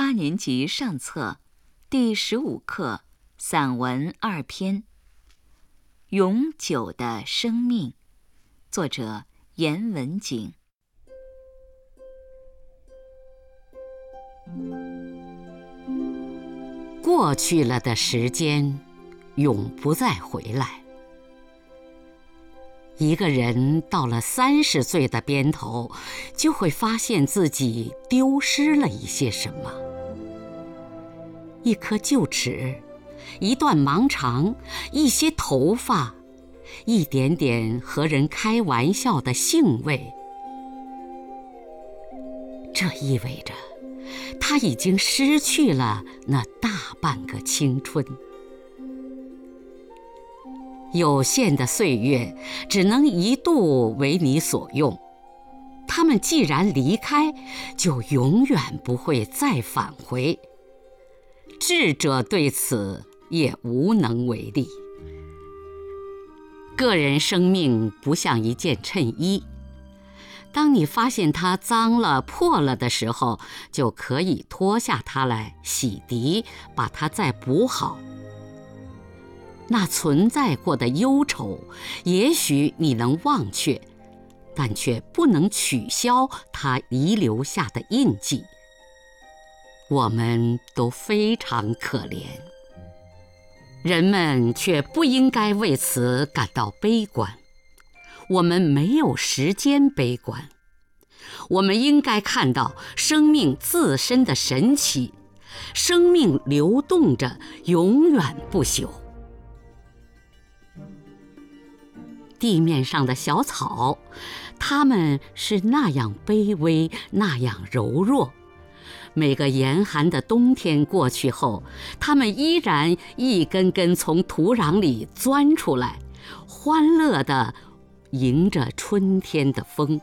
八年级上册第十五课散文二篇《永久的生命》，作者严文景。过去了的时间，永不再回来。一个人到了三十岁的边头，就会发现自己丢失了一些什么：一颗臼齿，一段盲肠，一些头发，一点点和人开玩笑的兴味。这意味着，他已经失去了那大半个青春。有限的岁月只能一度为你所用，他们既然离开，就永远不会再返回。智者对此也无能为力。个人生命不像一件衬衣，当你发现它脏了、破了的时候，就可以脱下它来洗涤，把它再补好。那存在过的忧愁，也许你能忘却，但却不能取消它遗留下的印记。我们都非常可怜，人们却不应该为此感到悲观。我们没有时间悲观，我们应该看到生命自身的神奇，生命流动着，永远不朽。地面上的小草，它们是那样卑微，那样柔弱。每个严寒的冬天过去后，它们依然一根根从土壤里钻出来，欢乐地迎着春天的风，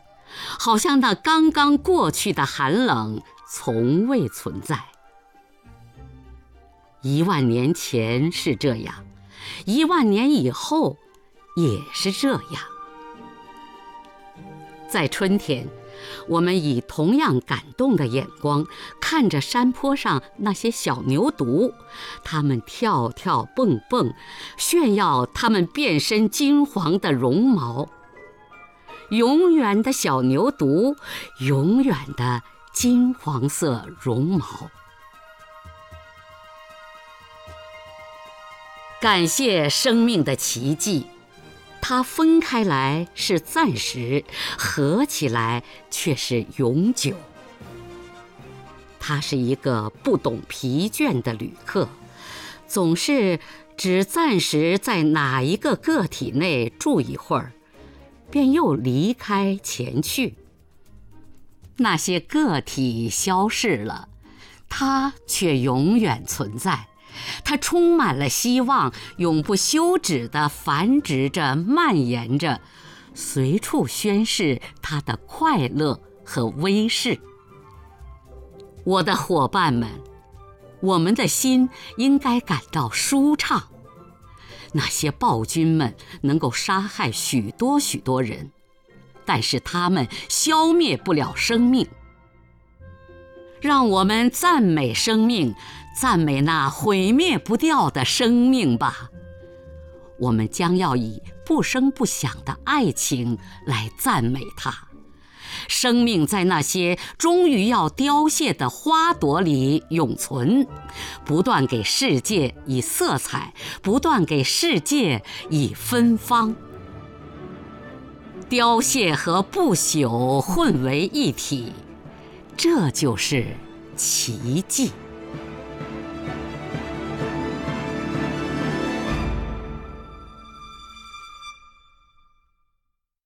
好像那刚刚过去的寒冷从未存在。一万年前是这样，一万年以后。也是这样，在春天，我们以同样感动的眼光看着山坡上那些小牛犊，它们跳跳蹦蹦，炫耀它们变身金黄的绒毛。永远的小牛犊，永远的金黄色绒毛。感谢生命的奇迹。它分开来是暂时，合起来却是永久。他是一个不懂疲倦的旅客，总是只暂时在哪一个个体内住一会儿，便又离开前去。那些个体消逝了，它却永远存在。它充满了希望，永不休止地繁殖着、蔓延着，随处宣示它的快乐和威势。我的伙伴们，我们的心应该感到舒畅。那些暴君们能够杀害许多许多人，但是他们消灭不了生命。让我们赞美生命。赞美那毁灭不掉的生命吧！我们将要以不声不响的爱情来赞美它。生命在那些终于要凋谢的花朵里永存，不断给世界以色彩，不断给世界以芬芳。凋谢和不朽混为一体，这就是奇迹。